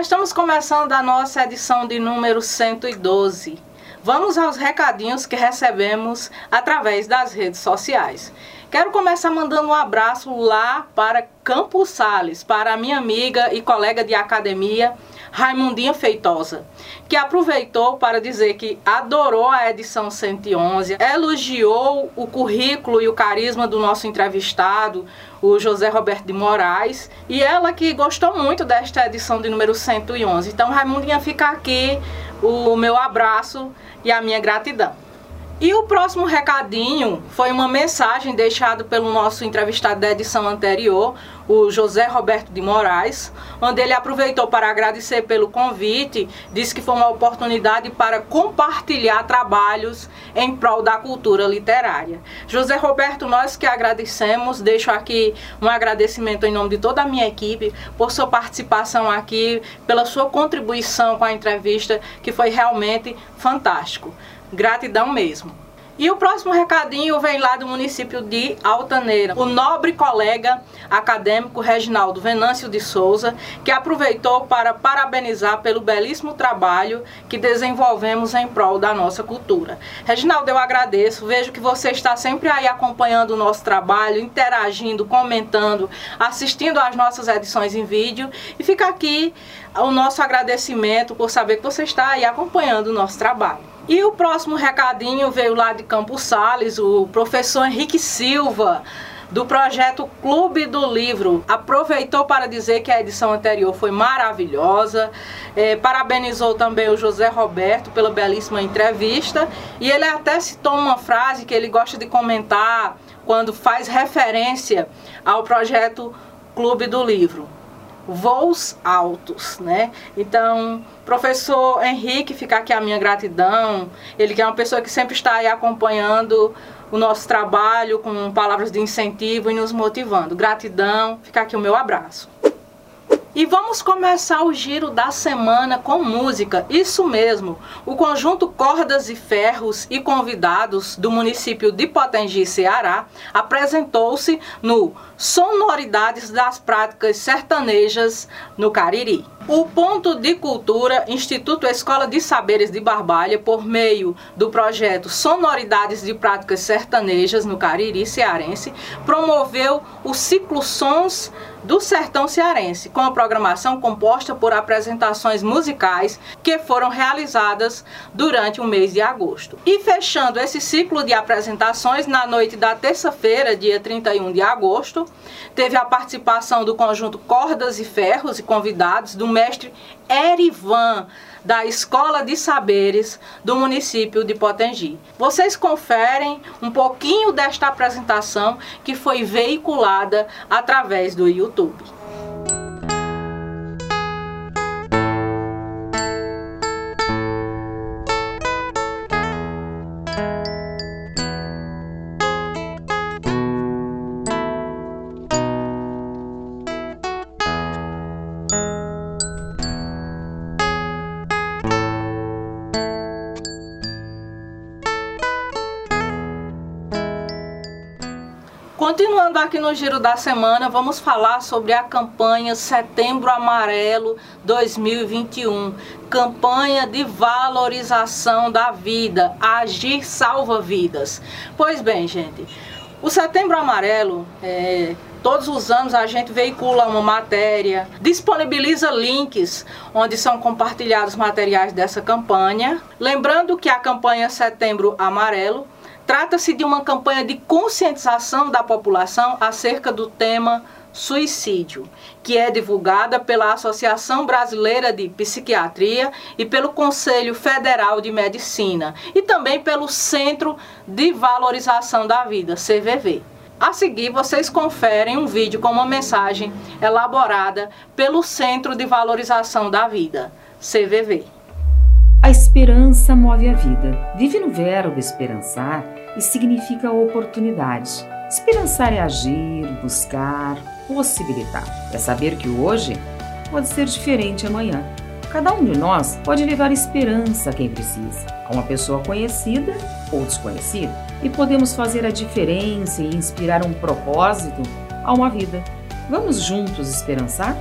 Estamos começando a nossa edição de número 112. Vamos aos recadinhos que recebemos através das redes sociais. Quero começar mandando um abraço lá para Campos Sales, para a minha amiga e colega de academia, Raimundinha Feitosa, que aproveitou para dizer que adorou a edição 111, elogiou o currículo e o carisma do nosso entrevistado, o José Roberto de Moraes, e ela que gostou muito desta edição de número 111. Então, Raimundinha, fica aqui o meu abraço e a minha gratidão. E o próximo recadinho foi uma mensagem deixada pelo nosso entrevistado da edição anterior, o José Roberto de Moraes, onde ele aproveitou para agradecer pelo convite, disse que foi uma oportunidade para compartilhar trabalhos em prol da cultura literária. José Roberto, nós que agradecemos, deixo aqui um agradecimento em nome de toda a minha equipe por sua participação aqui, pela sua contribuição com a entrevista, que foi realmente fantástico. Gratidão mesmo. E o próximo recadinho vem lá do município de Altaneira. O nobre colega acadêmico Reginaldo Venâncio de Souza, que aproveitou para parabenizar pelo belíssimo trabalho que desenvolvemos em prol da nossa cultura. Reginaldo, eu agradeço. Vejo que você está sempre aí acompanhando o nosso trabalho, interagindo, comentando, assistindo às nossas edições em vídeo. E fica aqui o nosso agradecimento por saber que você está aí acompanhando o nosso trabalho. E o próximo recadinho veio lá de Campos Sales, o professor Henrique Silva, do projeto Clube do Livro. Aproveitou para dizer que a edição anterior foi maravilhosa, é, parabenizou também o José Roberto pela belíssima entrevista e ele até citou uma frase que ele gosta de comentar quando faz referência ao projeto Clube do Livro voos altos, né? Então, professor Henrique, fica aqui a minha gratidão. Ele que é uma pessoa que sempre está aí acompanhando o nosso trabalho com palavras de incentivo e nos motivando. Gratidão, fica aqui o meu abraço. E vamos começar o giro da semana com música. Isso mesmo, o conjunto Cordas e Ferros e convidados do município de Potengi, Ceará, apresentou-se no Sonoridades das Práticas Sertanejas no Cariri. O Ponto de Cultura, Instituto Escola de Saberes de Barbalha, por meio do projeto Sonoridades de Práticas Sertanejas no Cariri Cearense, promoveu o ciclo Sons do Sertão Cearense, com a programação composta por apresentações musicais que foram realizadas durante o mês de agosto. E fechando esse ciclo de apresentações, na noite da terça-feira, dia 31 de agosto, teve a participação do conjunto Cordas e Ferros e convidados do mestre Erivan, da Escola de Saberes do município de Potengi. Vocês conferem um pouquinho desta apresentação que foi veiculada através do YouTube. Aqui no Giro da Semana, vamos falar sobre a campanha Setembro Amarelo 2021. Campanha de valorização da vida, Agir Salva Vidas. Pois bem, gente, o Setembro Amarelo, é, todos os anos a gente veicula uma matéria, disponibiliza links onde são compartilhados materiais dessa campanha. Lembrando que a campanha Setembro Amarelo Trata-se de uma campanha de conscientização da população acerca do tema suicídio, que é divulgada pela Associação Brasileira de Psiquiatria e pelo Conselho Federal de Medicina e também pelo Centro de Valorização da Vida, CVV. A seguir, vocês conferem um vídeo com uma mensagem elaborada pelo Centro de Valorização da Vida, CVV. A esperança move a vida. Vive no verbo esperançar e significa oportunidade. Esperançar é agir, buscar, possibilitar. É saber que hoje pode ser diferente amanhã. Cada um de nós pode levar esperança a quem precisa, a uma pessoa conhecida ou desconhecida, e podemos fazer a diferença e inspirar um propósito a uma vida. Vamos juntos esperançar?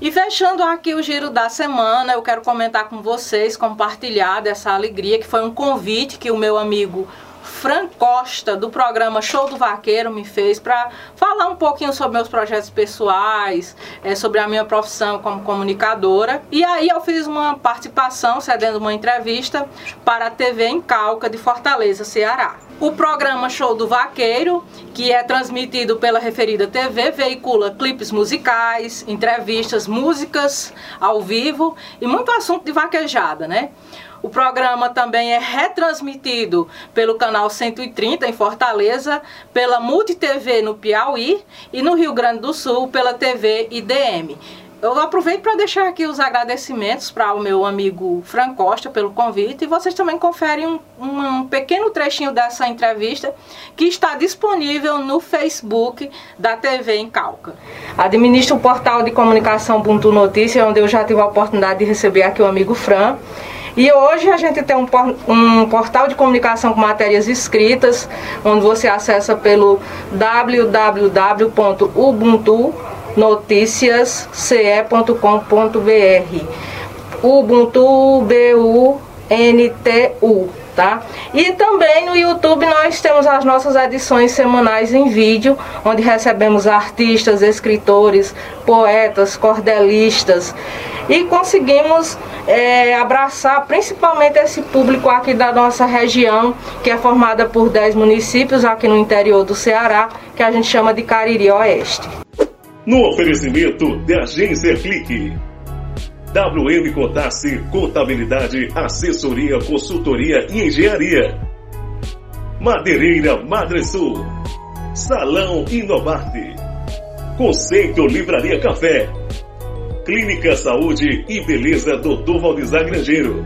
E fechando aqui o giro da semana, eu quero comentar com vocês, compartilhar dessa alegria que foi um convite que o meu amigo Fran Costa, do programa Show do Vaqueiro, me fez para falar um pouquinho sobre meus projetos pessoais, é, sobre a minha profissão como comunicadora. E aí eu fiz uma participação, cedendo uma entrevista para a TV em Calca, de Fortaleza, Ceará. O programa Show do Vaqueiro, que é transmitido pela referida TV, veicula clipes musicais, entrevistas, músicas ao vivo e muito assunto de vaquejada, né? O programa também é retransmitido pelo canal 130 em Fortaleza, pela Multi TV no Piauí e no Rio Grande do Sul pela TV IDM. Eu aproveito para deixar aqui os agradecimentos para o meu amigo Fran Costa pelo convite e vocês também conferem um, um, pequeno trechinho dessa entrevista que está disponível no Facebook da TV em Calca. Administro o portal de comunicação Ubuntu Notícia, onde eu já tive a oportunidade de receber aqui o amigo Fran. E hoje a gente tem um, um portal de comunicação com matérias escritas, onde você acessa pelo www.ubuntunoticiasce.com.br Ubuntu, B-U-N-T-U tá? E também no YouTube nós temos as nossas edições semanais em vídeo, onde recebemos artistas, escritores, poetas, cordelistas e conseguimos é, abraçar principalmente esse público aqui da nossa região, que é formada por 10 municípios aqui no interior do Ceará, que a gente chama de Cariri Oeste. No oferecimento de Agência Clique. WM Contasse Contabilidade, Assessoria, Consultoria e Engenharia. Madeireira Madresul. Salão Inovarte. Conceito Livraria Café. Clínica Saúde e Beleza Dr. Valdizar Grangeiro.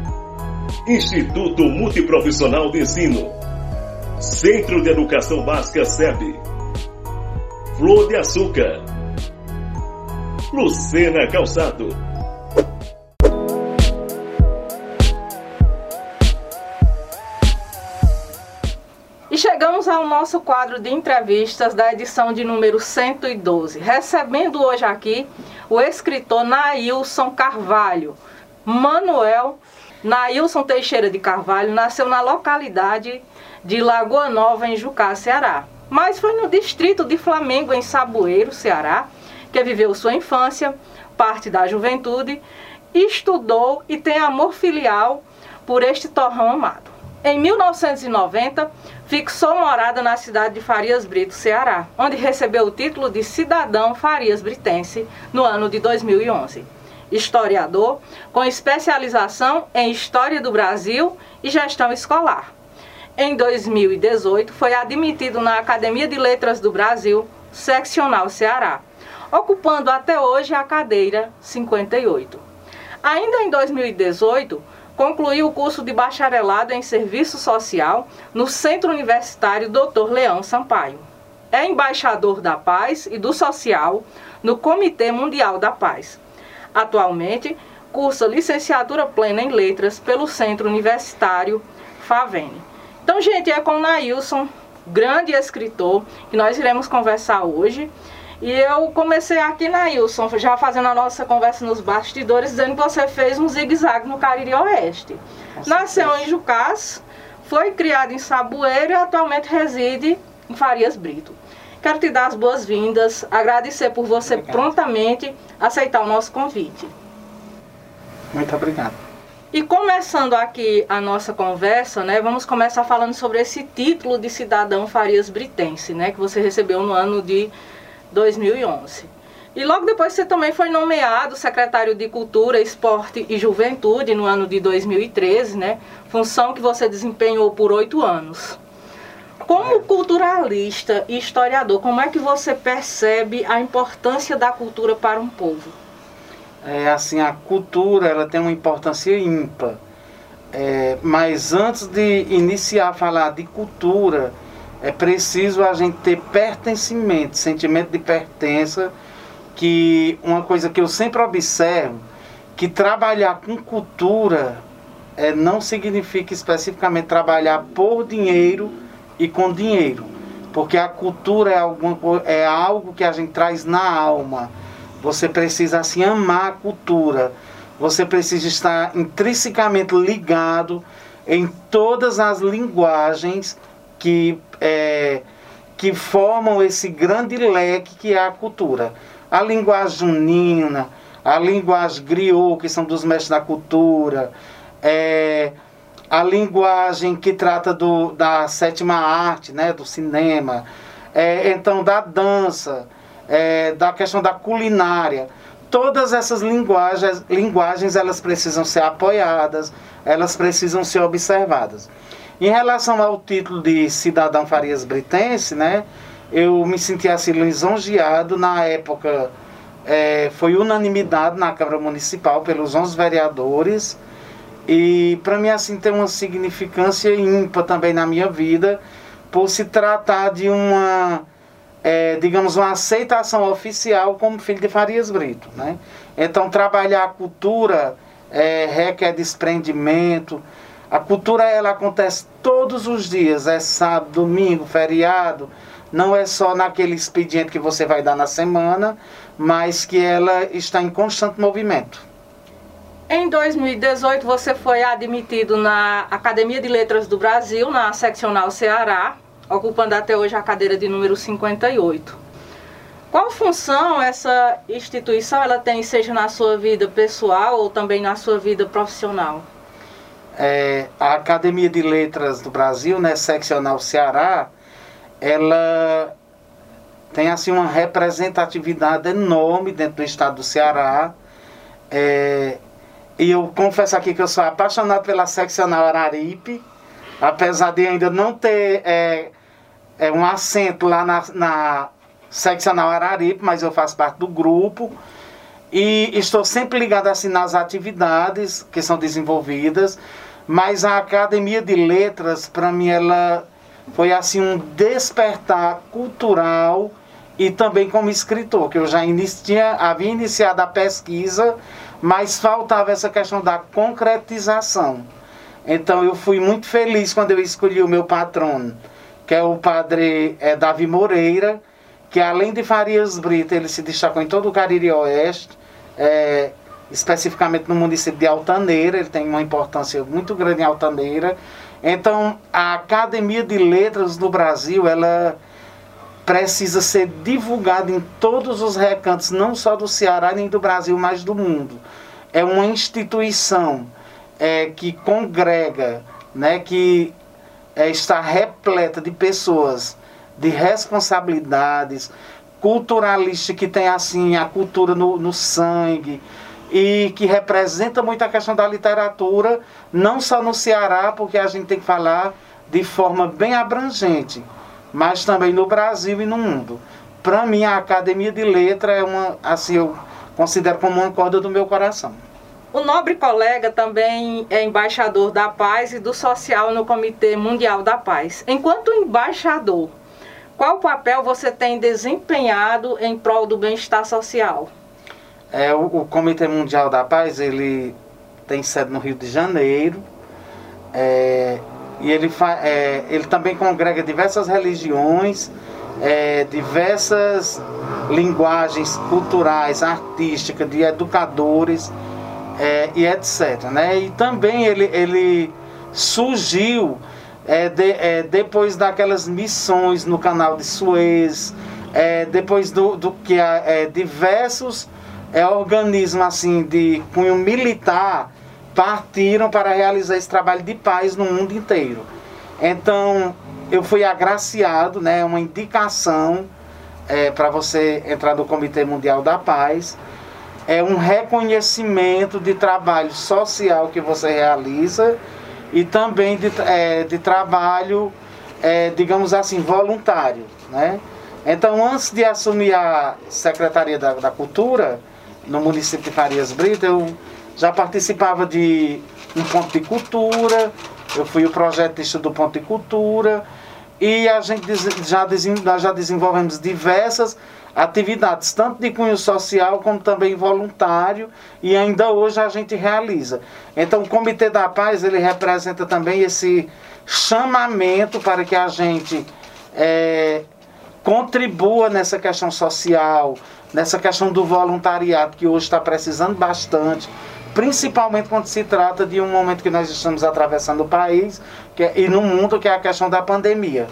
Instituto Multiprofissional de Ensino. Centro de Educação Básica SEB. Flor de Açúcar. Lucena Calçado. chegamos ao nosso quadro de entrevistas da edição de número 112, recebendo hoje aqui o escritor Nailson Carvalho. Manuel Nailson Teixeira de Carvalho nasceu na localidade de Lagoa Nova, em Jucá, Ceará. Mas foi no distrito de Flamengo, em Saboeiro, Ceará, que viveu sua infância, parte da juventude, estudou e tem amor filial por este torrão amado. Em 1990, fixou morada na cidade de Farias Brito, Ceará, onde recebeu o título de cidadão Farias Britense no ano de 2011. Historiador, com especialização em História do Brasil e Gestão Escolar. Em 2018, foi admitido na Academia de Letras do Brasil, seccional Ceará, ocupando até hoje a cadeira 58. Ainda em 2018, concluiu o curso de bacharelado em Serviço Social no Centro Universitário Dr. Leão Sampaio. É embaixador da Paz e do Social no Comitê Mundial da Paz. Atualmente, cursa licenciatura plena em Letras pelo Centro Universitário Favene. Então, gente, é com o Nailson, grande escritor, que nós iremos conversar hoje. E eu comecei aqui na Wilson, já fazendo a nossa conversa nos bastidores, dizendo que você fez um zigue-zague no Cariri Oeste. Nossa, Nasceu em Jucás, foi criado em Saboeiro e atualmente reside em Farias Brito. Quero te dar as boas-vindas, agradecer por você obrigado. prontamente aceitar o nosso convite. Muito obrigado. E começando aqui a nossa conversa, né, vamos começar falando sobre esse título de cidadão Farias Britense, né, que você recebeu no ano de 2011. E logo depois você também foi nomeado secretário de Cultura, Esporte e Juventude no ano de 2013, né? Função que você desempenhou por oito anos. Como culturalista e historiador, como é que você percebe a importância da cultura para um povo? É assim, a cultura ela tem uma importância ímpar. É, mas antes de iniciar a falar de cultura, é preciso a gente ter pertencimento, sentimento de pertença, que uma coisa que eu sempre observo, que trabalhar com cultura é, não significa especificamente trabalhar por dinheiro e com dinheiro, porque a cultura é, alguma, é algo que a gente traz na alma, você precisa assim amar a cultura, você precisa estar intrinsecamente ligado em todas as linguagens que, é, que formam esse grande leque que é a cultura. A linguagem junina, a linguagem griot, que são dos mestres da cultura, é, a linguagem que trata do, da sétima arte, né, do cinema, é, então da dança, é, da questão da culinária. Todas essas linguagens, linguagens elas precisam ser apoiadas, elas precisam ser observadas. Em relação ao título de cidadão Farias Britense, né, eu me senti assim lisonjeado na época. É, foi unanimidade na Câmara Municipal pelos 11 vereadores e para mim assim tem uma significância ímpar também na minha vida, por se tratar de uma, é, digamos, uma aceitação oficial como filho de Farias Brito. Né? Então trabalhar a cultura é, requer desprendimento. A cultura ela acontece todos os dias, é sábado, domingo, feriado. Não é só naquele expediente que você vai dar na semana, mas que ela está em constante movimento. Em 2018, você foi admitido na Academia de Letras do Brasil, na seccional Ceará, ocupando até hoje a cadeira de número 58. Qual função essa instituição ela tem, seja na sua vida pessoal ou também na sua vida profissional? É, a Academia de Letras do Brasil, né, seccional Ceará, ela tem assim uma representatividade enorme dentro do estado do Ceará. É, e eu confesso aqui que eu sou apaixonado pela seccional Araripe, apesar de ainda não ter é, é, um assento lá na, na seccional Araripe, mas eu faço parte do grupo. E estou sempre ligado assim nas atividades que são desenvolvidas, mas a Academia de Letras, para mim, ela foi assim um despertar cultural e também como escritor, que eu já inicia, havia iniciado a pesquisa mas faltava essa questão da concretização. Então eu fui muito feliz quando eu escolhi o meu patrono, que é o padre é, Davi Moreira, que além de Farias Brito, ele se destacou em todo o Cariri Oeste, é, especificamente no município de Altaneira, ele tem uma importância muito grande em Altaneira. Então, a Academia de Letras do Brasil, ela precisa ser divulgado em todos os recantos, não só do Ceará nem do Brasil, mas do mundo. É uma instituição é, que congrega, né, que é, está repleta de pessoas de responsabilidades, culturalistas que tem assim a cultura no, no sangue e que representa muito a questão da literatura, não só no Ceará, porque a gente tem que falar de forma bem abrangente mas também no Brasil e no mundo. Para mim, a Academia de Letra é uma, assim, eu considero como uma corda do meu coração. O nobre colega também é embaixador da paz e do social no Comitê Mundial da Paz. Enquanto embaixador, qual papel você tem desempenhado em prol do bem-estar social? É, o, o, Comitê Mundial da Paz, ele tem sede no Rio de Janeiro. É, e ele, é, ele também congrega diversas religiões, é, diversas linguagens culturais, artísticas, de educadores é, e etc. Né? E também ele, ele surgiu é, de, é, depois daquelas missões no canal de Suez, é, depois do, do que diversos organismos assim, de cunho militar partiram para realizar esse trabalho de paz no mundo inteiro. Então, eu fui agraciado, né, uma indicação é, para você entrar no Comitê Mundial da Paz. É um reconhecimento de trabalho social que você realiza e também de, é, de trabalho, é, digamos assim, voluntário. Né? Então, antes de assumir a Secretaria da, da Cultura, no município de Farias Brito, eu já participava de um ponto de cultura, eu fui o projetista do ponto de cultura e a gente já, já desenvolvemos diversas atividades, tanto de cunho social como também voluntário, e ainda hoje a gente realiza. Então o Comitê da Paz ele representa também esse chamamento para que a gente é, contribua nessa questão social, nessa questão do voluntariado, que hoje está precisando bastante, principalmente quando se trata de um momento que nós estamos atravessando o país que é, e no mundo, que é a questão da pandemia.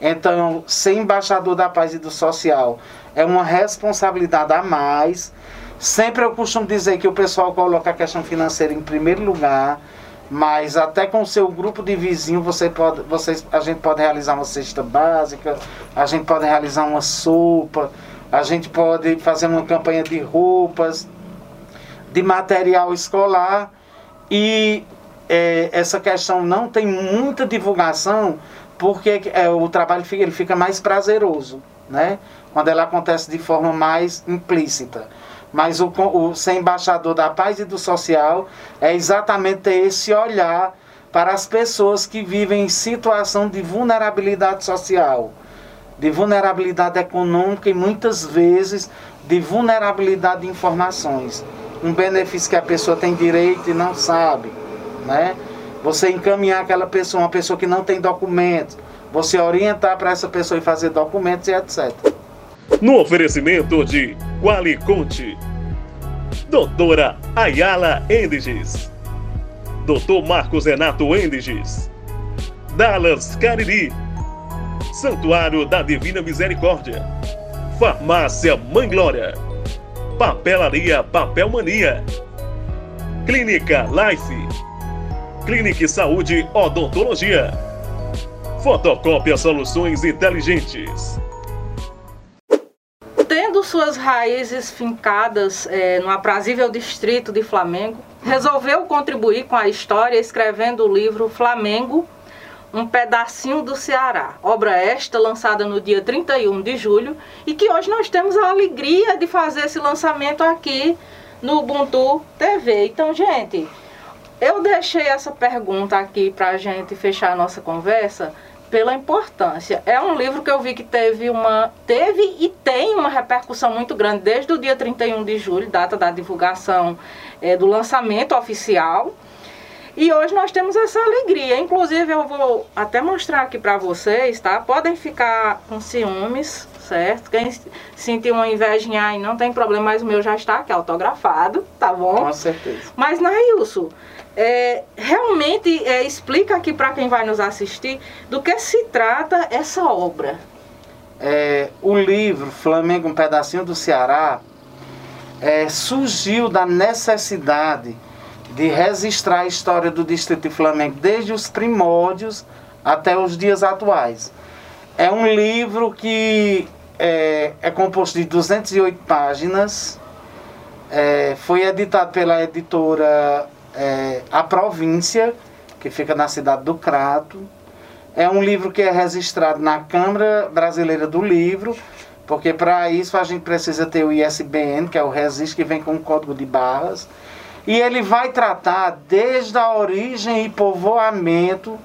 Então, ser embaixador da paz e do social é uma responsabilidade a mais. Sempre eu costumo dizer que o pessoal coloca a questão financeira em primeiro lugar, mas até com o seu grupo de vizinhos você pode, vocês, a gente pode realizar uma cesta básica, a gente pode realizar uma sopa, a gente pode fazer uma campanha de roupas, de material escolar e é, essa questão não tem muita divulgação porque é, o trabalho fica, ele fica mais prazeroso, né? Quando ela acontece de forma mais implícita. Mas o, o ser embaixador da paz e do social é exatamente esse olhar para as pessoas que vivem em situação de vulnerabilidade social, de vulnerabilidade econômica e muitas vezes de vulnerabilidade de informações. Um benefício que a pessoa tem direito e não sabe, né? Você encaminhar aquela pessoa, uma pessoa que não tem documentos, você orientar para essa pessoa e fazer documentos e etc. No oferecimento de Qualiconte, Doutora Ayala Endiges, Doutor Marcos Renato Endiges, Dallas Cariri, Santuário da Divina Misericórdia, Farmácia Mãe Glória, Papelaria Papel Mania, Clínica Life, Clínica Saúde Odontologia, Fotocópia Soluções Inteligentes suas raízes fincadas é, no aprazível distrito de Flamengo, resolveu contribuir com a história escrevendo o livro Flamengo, um pedacinho do Ceará. Obra esta lançada no dia 31 de julho e que hoje nós temos a alegria de fazer esse lançamento aqui no Ubuntu TV. Então, gente, eu deixei essa pergunta aqui para a gente fechar a nossa conversa pela importância. É um livro que eu vi que teve uma teve e tem uma repercussão muito grande desde o dia 31 de julho, data da divulgação é, do lançamento oficial. E hoje nós temos essa alegria. Inclusive eu vou até mostrar aqui para vocês, tá? Podem ficar com ciúmes, certo? Quem sentir uma invejinha aí não tem problema, mas o meu já está aqui autografado, tá bom? Com certeza. Mas Nailson, é, realmente é, explica aqui para quem vai nos assistir do que se trata essa obra. É, o livro Flamengo, um pedacinho do Ceará, é, surgiu da necessidade de registrar a história do Distrito de Flamengo desde os primórdios até os dias atuais. É um livro que é, é composto de 208 páginas, é, foi editado pela editora é, A Província, que fica na cidade do Crato. É um livro que é registrado na Câmara Brasileira do Livro, porque para isso a gente precisa ter o ISBN, que é o registro que vem com o código de barras. E ele vai tratar desde a origem e povoamento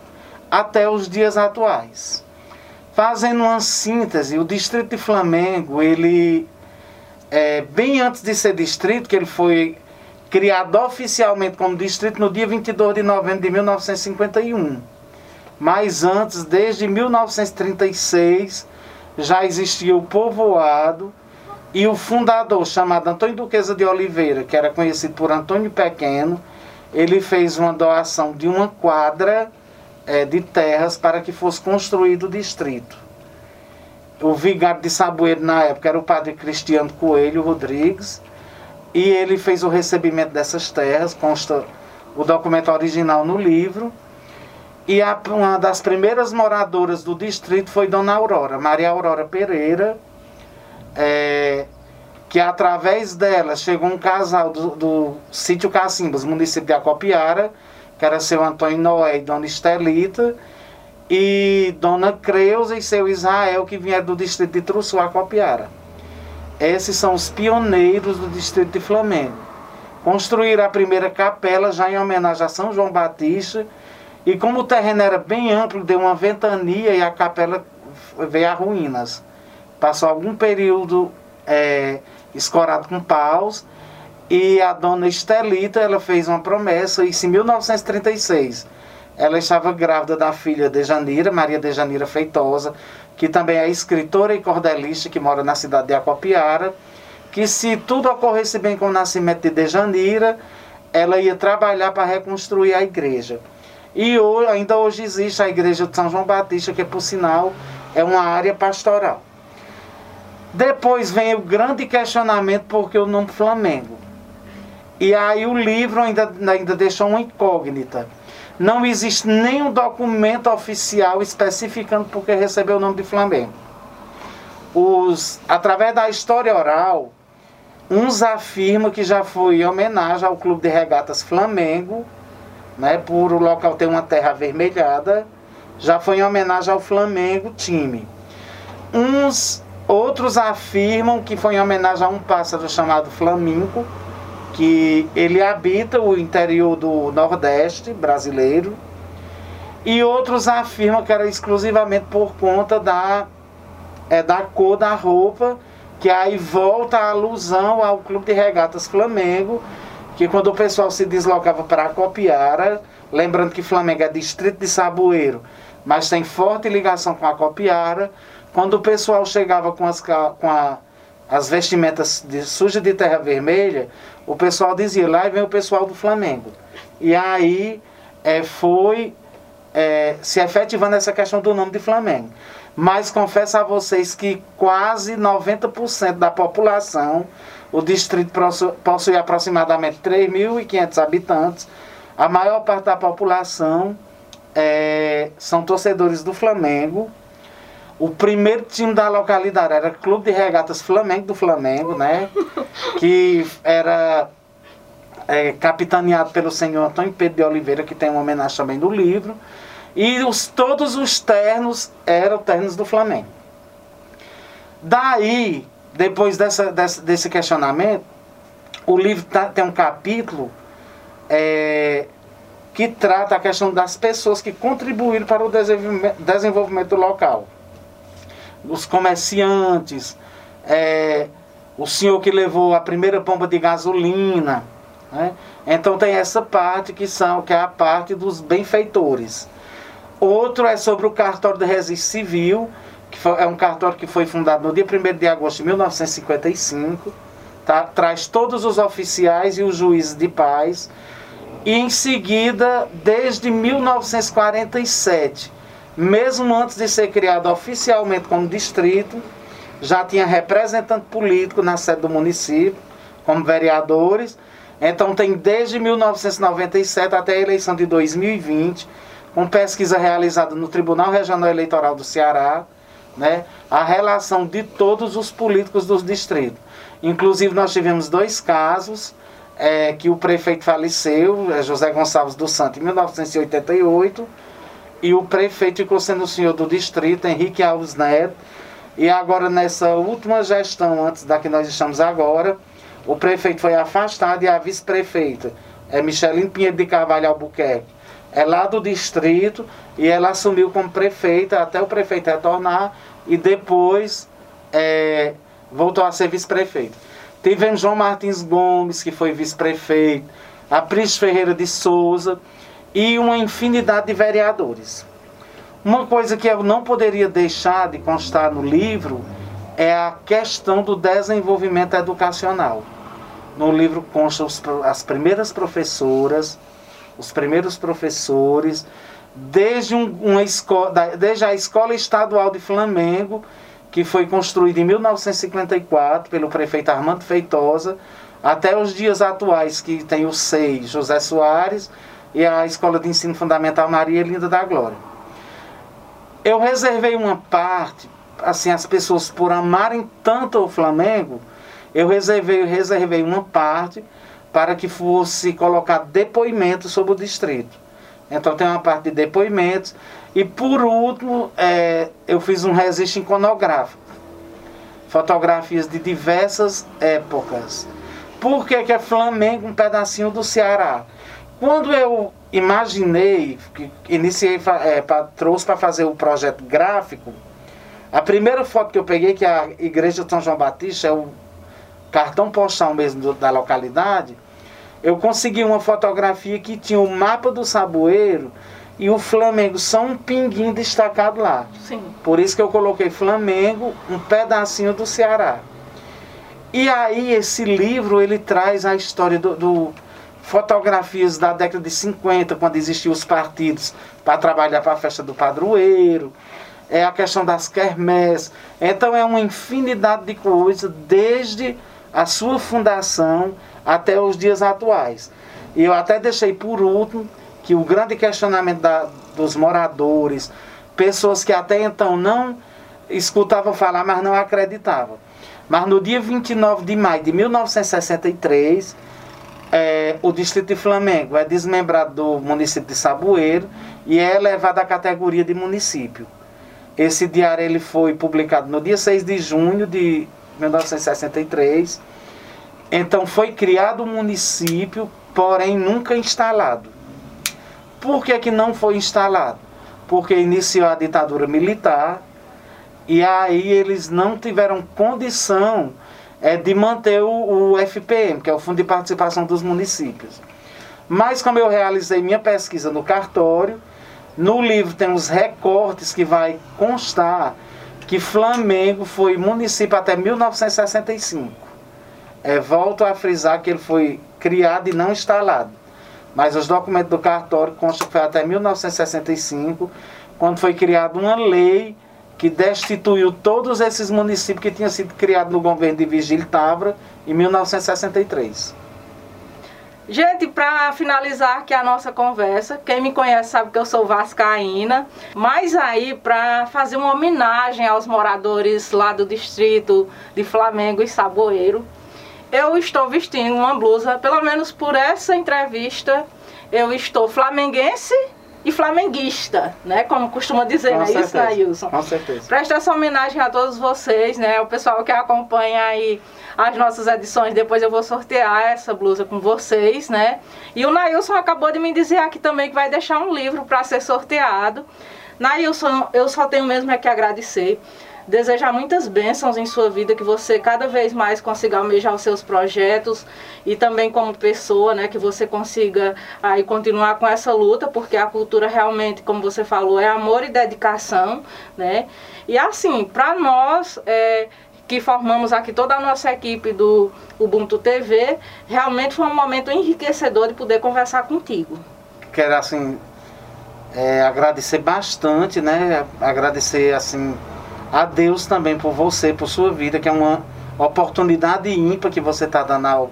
até os dias atuais. Fazendo uma síntese, o Distrito de Flamengo, ele, é, bem antes de ser distrito, que ele foi criado oficialmente como distrito no dia 22 de novembro de 1951. Mas antes, desde 1936, já existia o povoado e o fundador, chamado Antônio Duquesa de Oliveira, que era conhecido por Antônio Pequeno, ele fez uma doação de uma quadra é, de terras para que fosse construído o distrito. O vigário de Saboeiro, na época, era o padre Cristiano Coelho Rodrigues, e ele fez o recebimento dessas terras, consta o documento original no livro. E a, uma das primeiras moradoras do distrito foi Dona Aurora, Maria Aurora Pereira, é, que através dela chegou um casal do, do sítio Cacimbas, município de Acopiara, que era seu Antônio Noé e Dona Estelita, e Dona Creuza e seu Israel, que vieram do distrito de Trussu, Acopiara. Esses são os pioneiros do distrito de Flamengo. Construíram a primeira capela já em homenagem a São João Batista. E como o terreno era bem amplo, deu uma ventania e a capela veio a ruínas. Passou algum período é, escorado com paus. E a dona Estelita ela fez uma promessa, isso em 1936. Ela estava grávida da filha de Janira, Maria de Janira Feitosa, que também é escritora e cordelista, que mora na cidade de Acopiara, que se tudo ocorresse bem com o nascimento de Dejanira, ela ia trabalhar para reconstruir a igreja. E hoje, ainda hoje existe a igreja de São João Batista, que por sinal é uma área pastoral. Depois vem o grande questionamento porque o nome Flamengo. E aí o livro ainda, ainda deixou uma incógnita. Não existe nenhum documento oficial especificando porque recebeu o nome de Flamengo. Os, através da história oral, uns afirmam que já foi em homenagem ao Clube de Regatas Flamengo, né, por o local ter uma terra avermelhada, já foi em homenagem ao Flamengo time. Uns outros afirmam que foi em homenagem a um pássaro chamado flamingo, que ele habita o interior do Nordeste brasileiro. E outros afirmam que era exclusivamente por conta da, é, da cor da roupa, que aí volta a alusão ao Clube de Regatas Flamengo, que quando o pessoal se deslocava para Copiara, lembrando que Flamengo é distrito de Saboeiro, mas tem forte ligação com a Copiara, quando o pessoal chegava com as, com a, as vestimentas de, sujas de terra vermelha, o pessoal dizia, lá vem o pessoal do Flamengo. E aí é, foi é, se efetivando essa questão do nome de Flamengo. Mas confesso a vocês que quase 90% da população o distrito possui aproximadamente 3.500 habitantes. A maior parte da população é, são torcedores do Flamengo. O primeiro time da localidade era Clube de Regatas Flamengo do Flamengo, né? Que era é, capitaneado pelo senhor Antônio Pedro de Oliveira, que tem uma homenagem também do livro. E os, todos os ternos eram ternos do Flamengo. Daí, depois dessa, dessa, desse questionamento, o livro tá, tem um capítulo é, que trata a questão das pessoas que contribuíram para o desenvolvimento, desenvolvimento local. Os comerciantes, é, o senhor que levou a primeira bomba de gasolina. Né? Então tem essa parte que, são, que é a parte dos benfeitores. Outro é sobre o cartório de registro civil, que foi, é um cartório que foi fundado no dia 1 de agosto de 1955, tá? traz todos os oficiais e os juízes de paz, e em seguida, desde 1947, mesmo antes de ser criado oficialmente como distrito, já tinha representante político na sede do município, como vereadores. Então tem desde 1997 até a eleição de 2020, com pesquisa realizada no Tribunal Regional Eleitoral do Ceará, né, a relação de todos os políticos dos distritos. Inclusive, nós tivemos dois casos é, que o prefeito faleceu, é, José Gonçalves do Santo, em 1988, e o prefeito ficou sendo o senhor do distrito, Henrique Alves Neto. E agora, nessa última gestão, antes da que nós estamos agora, o prefeito foi afastado e a vice-prefeita é Micheline Pinheiro de Carvalho Albuquerque é lá do distrito e ela assumiu como prefeita até o prefeito retornar e depois é, voltou a ser vice-prefeito. Tivemos João Martins Gomes, que foi vice-prefeito, a Pris Ferreira de Souza e uma infinidade de vereadores. Uma coisa que eu não poderia deixar de constar no livro é a questão do desenvolvimento educacional. No livro constam as primeiras professoras, os primeiros professores, desde, um, uma escola, desde a Escola Estadual de Flamengo, que foi construída em 1954 pelo prefeito Armando Feitosa, até os dias atuais, que tem o SEI José Soares e a Escola de Ensino Fundamental Maria Linda da Glória. Eu reservei uma parte, assim, as pessoas por amarem tanto o Flamengo, eu reservei, reservei uma parte para que fosse colocado depoimento sobre o distrito. Então tem uma parte de depoimentos. E por último, é, eu fiz um registro iconográfico. Fotografias de diversas épocas. Por que, que é Flamengo um pedacinho do Ceará? Quando eu imaginei, que iniciei, é, pra, trouxe para fazer o projeto gráfico, a primeira foto que eu peguei, que é a Igreja de São João Batista, é o cartão postal mesmo do, da localidade, eu consegui uma fotografia que tinha o mapa do Saboeiro e o Flamengo só um pinguinho destacado lá. Sim. Por isso que eu coloquei Flamengo, um pedacinho do Ceará. E aí esse livro ele traz a história do, do fotografias da década de 50, quando existiam os partidos para trabalhar para a festa do padroeiro, é a questão das quermés. Então é uma infinidade de coisas desde a sua fundação até os dias atuais. E eu até deixei por último que o grande questionamento da, dos moradores, pessoas que até então não escutavam falar, mas não acreditavam. Mas no dia 29 de maio de 1963, é, o distrito de Flamengo é desmembrado do município de Saboeiro e é elevado à categoria de município. Esse diário ele foi publicado no dia 6 de junho de 1963. Então foi criado o município, porém nunca instalado. Por que, que não foi instalado? Porque iniciou a ditadura militar e aí eles não tiveram condição é, de manter o, o FPM, que é o Fundo de Participação dos Municípios. Mas como eu realizei minha pesquisa no cartório, no livro tem os recortes que vai constar que Flamengo foi município até 1965. É, volto a frisar que ele foi criado e não instalado. Mas os documentos do cartório constam que foi até 1965, quando foi criada uma lei que destituiu todos esses municípios que tinham sido criados no governo de Vigílio Tavra em 1963. Gente, para finalizar aqui a nossa conversa, quem me conhece sabe que eu sou vascaína, mas aí para fazer uma homenagem aos moradores lá do distrito de Flamengo e Saboeiro, eu estou vestindo uma blusa, pelo menos por essa entrevista, eu estou flamenguense e flamenguista, né? Como costuma dizer, Com né? certeza. Isso, Nailson? Com certeza. Presta essa homenagem a todos vocês, né? O pessoal que acompanha aí as nossas edições, depois eu vou sortear essa blusa com vocês, né? E o Nailson acabou de me dizer aqui também que vai deixar um livro para ser sorteado. Nailson, eu só tenho mesmo é que agradecer. Desejar muitas bênçãos em sua vida, que você cada vez mais consiga almejar os seus projetos e também como pessoa, né, que você consiga aí continuar com essa luta, porque a cultura realmente, como você falou, é amor e dedicação, né? E assim, para nós, é, que formamos aqui toda a nossa equipe do Ubuntu TV, realmente foi um momento enriquecedor de poder conversar contigo. Quero assim é, agradecer bastante, né? Agradecer assim a Deus também por você, por sua vida, que é uma oportunidade ímpar que você está dando ao,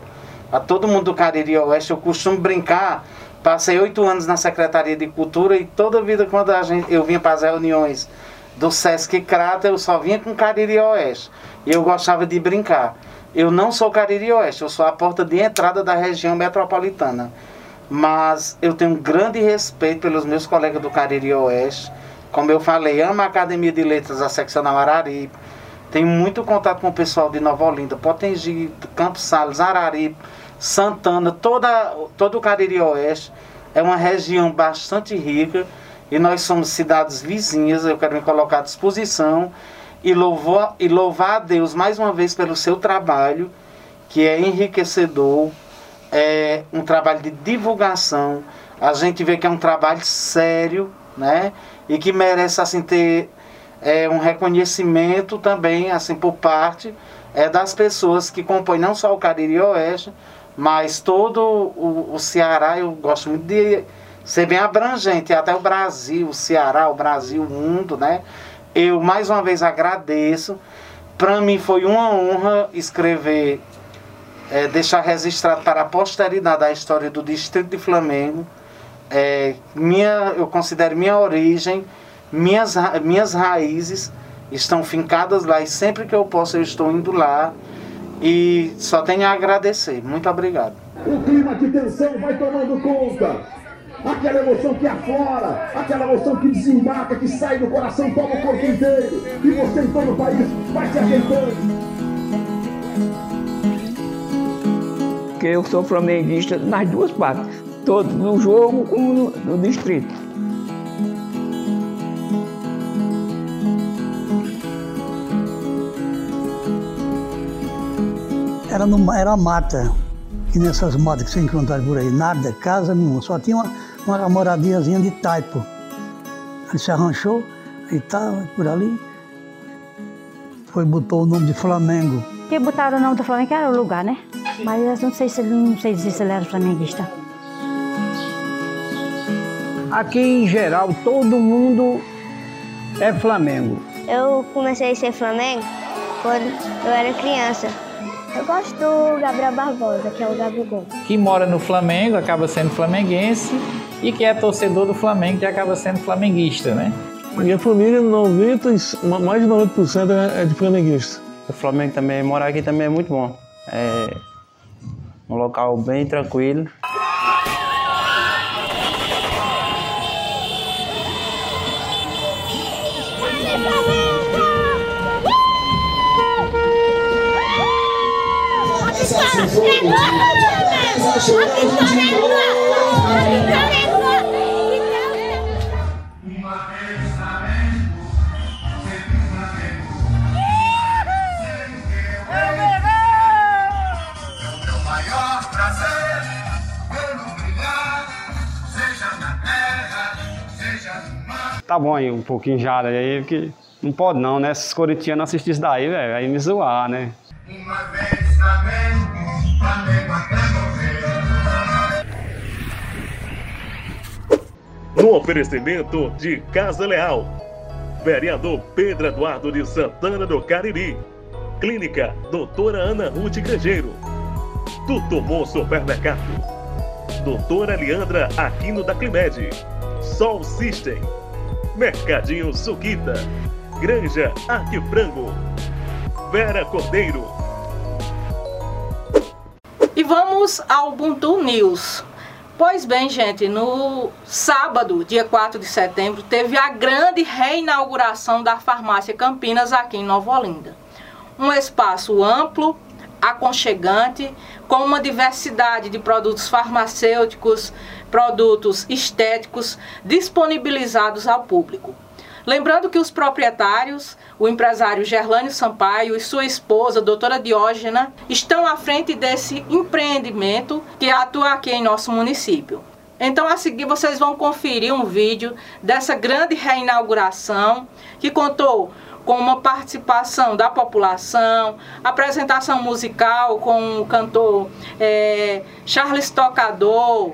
a todo mundo do Cariri Oeste. Eu costumo brincar, passei oito anos na Secretaria de Cultura e toda vida quando a gente, eu vinha para as reuniões do Sesc Crata, eu só vinha com Cariri Oeste. E eu gostava de brincar. Eu não sou Cariri Oeste, eu sou a porta de entrada da região metropolitana. Mas eu tenho um grande respeito pelos meus colegas do Cariri Oeste. Como eu falei, amo a Academia de Letras, a seccional Araripe. Tenho muito contato com o pessoal de Nova Olinda, Potengi, Campos Salles, Araripe, Santana, toda, todo o Cariri Oeste. É uma região bastante rica e nós somos cidades vizinhas. Eu quero me colocar à disposição e louvar, e louvar a Deus mais uma vez pelo seu trabalho, que é enriquecedor, é um trabalho de divulgação. A gente vê que é um trabalho sério, né? E que merece assim ter é, um reconhecimento também assim por parte é, das pessoas que compõem não só o Cariri Oeste, mas todo o, o Ceará. Eu gosto muito de ser bem abrangente, até o Brasil, o Ceará, o Brasil, o mundo, né? Eu mais uma vez agradeço. Para mim foi uma honra escrever, é, deixar registrado para a posteridade a história do Distrito de Flamengo. É, minha, eu considero minha origem, minhas, ra- minhas raízes estão fincadas lá e sempre que eu posso eu estou indo lá e só tenho a agradecer. Muito obrigado. O clima de tensão vai tomando conta. Aquela emoção que aflora, aquela emoção que desembarca, que sai do coração, toma o corpo inteiro. E você em todo o país vai se. Porque eu sou flamenguista nas duas partes, tanto no jogo como no, no distrito. Era, numa, era mata, que nessas matas que você encontra por aí, nada, casa nenhuma, só tinha uma, uma moradiazinha de taipo. Ele se arranchou e estava por ali, foi, botou o nome de Flamengo. Que botaram o nome do Flamengo, que era o lugar, né? Mas eu não sei se ele não sei dizer se ele era flamenguista. Aqui em geral todo mundo é Flamengo. Eu comecei a ser Flamengo quando eu era criança. Eu gosto do Gabriel Barbosa, que é o Gabigol. Que mora no Flamengo acaba sendo flamenguense e que é torcedor do Flamengo que acaba sendo flamenguista, né? Minha família, 90, mais de 90% é, é de flamenguista. O Flamengo também, morar aqui também é muito bom. É um local bem tranquilo. Tá bom aí, um pouquinho já aí, porque não pode não, né? Esses corintianos assistirem isso daí, velho, aí me zoar, né? Uma vez No oferecimento de Casa Leal, vereador Pedro Eduardo de Santana do Cariri, Clínica Doutora Ana Ruth Grangeiro, Tutomor Supermercado, Doutora Leandra Aquino da Climed, Sol System, Mercadinho Suquita, Granja Arquifrango, Vera Cordeiro. E vamos ao Ubuntu News. Pois bem, gente, no sábado, dia 4 de setembro, teve a grande reinauguração da farmácia Campinas aqui em Nova Olinda. Um espaço amplo, aconchegante, com uma diversidade de produtos farmacêuticos, produtos estéticos disponibilizados ao público. Lembrando que os proprietários, o empresário Gerlânio Sampaio e sua esposa, doutora Diógena, estão à frente desse empreendimento que atua aqui em nosso município. Então, a seguir, vocês vão conferir um vídeo dessa grande reinauguração que contou com uma participação da população, apresentação musical com o cantor é, Charles Tocador,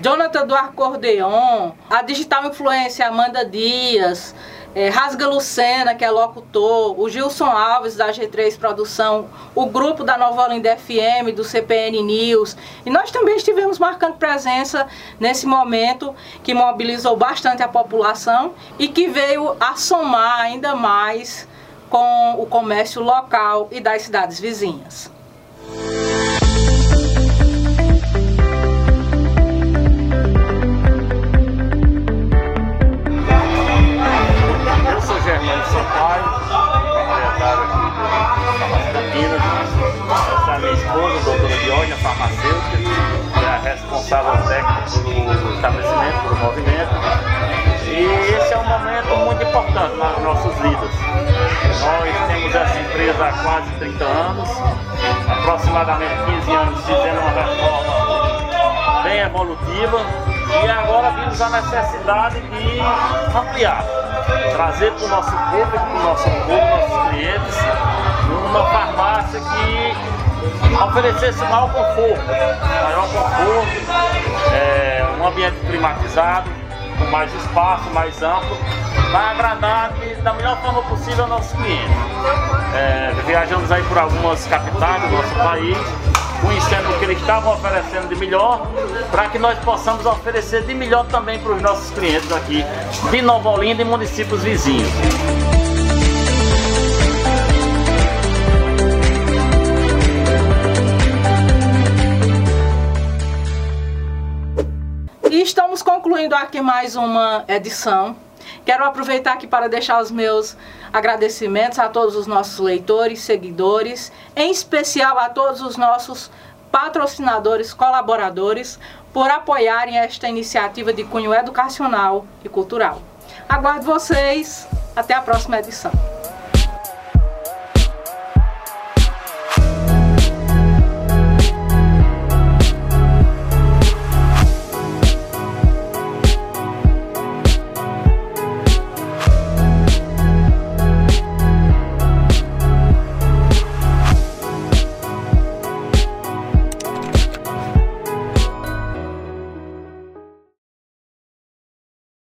Jonathan do Acordeon, a digital influência Amanda Dias, é, Rasga Lucena, que é locutor, o Gilson Alves da G3 Produção, o grupo da Nova Olinda FM, do CPN News. E nós também estivemos marcando presença nesse momento que mobilizou bastante a população e que veio a somar ainda mais com o comércio local e das cidades vizinhas. Responsável técnico do estabelecimento, do movimento. E esse é um momento muito importante nas nossas vidas. Nós temos essa empresa há quase 30 anos, aproximadamente 15 anos fizemos uma reforma bem evolutiva e agora vimos a necessidade de ampliar, trazer para o nosso público, para o nosso povo, nossos clientes, uma farmácia que oferecesse maior conforto, maior conforto, é, um ambiente climatizado, com mais espaço, mais amplo, para agradar da melhor forma possível aos nossos clientes. É, viajamos aí por algumas capitais do nosso país, conhecendo o que eles estavam oferecendo de melhor, para que nós possamos oferecer de melhor também para os nossos clientes aqui de Nova Olinda e municípios vizinhos. Estamos concluindo aqui mais uma edição. Quero aproveitar aqui para deixar os meus agradecimentos a todos os nossos leitores, seguidores, em especial a todos os nossos patrocinadores, colaboradores, por apoiarem esta iniciativa de cunho educacional e cultural. Aguardo vocês. Até a próxima edição.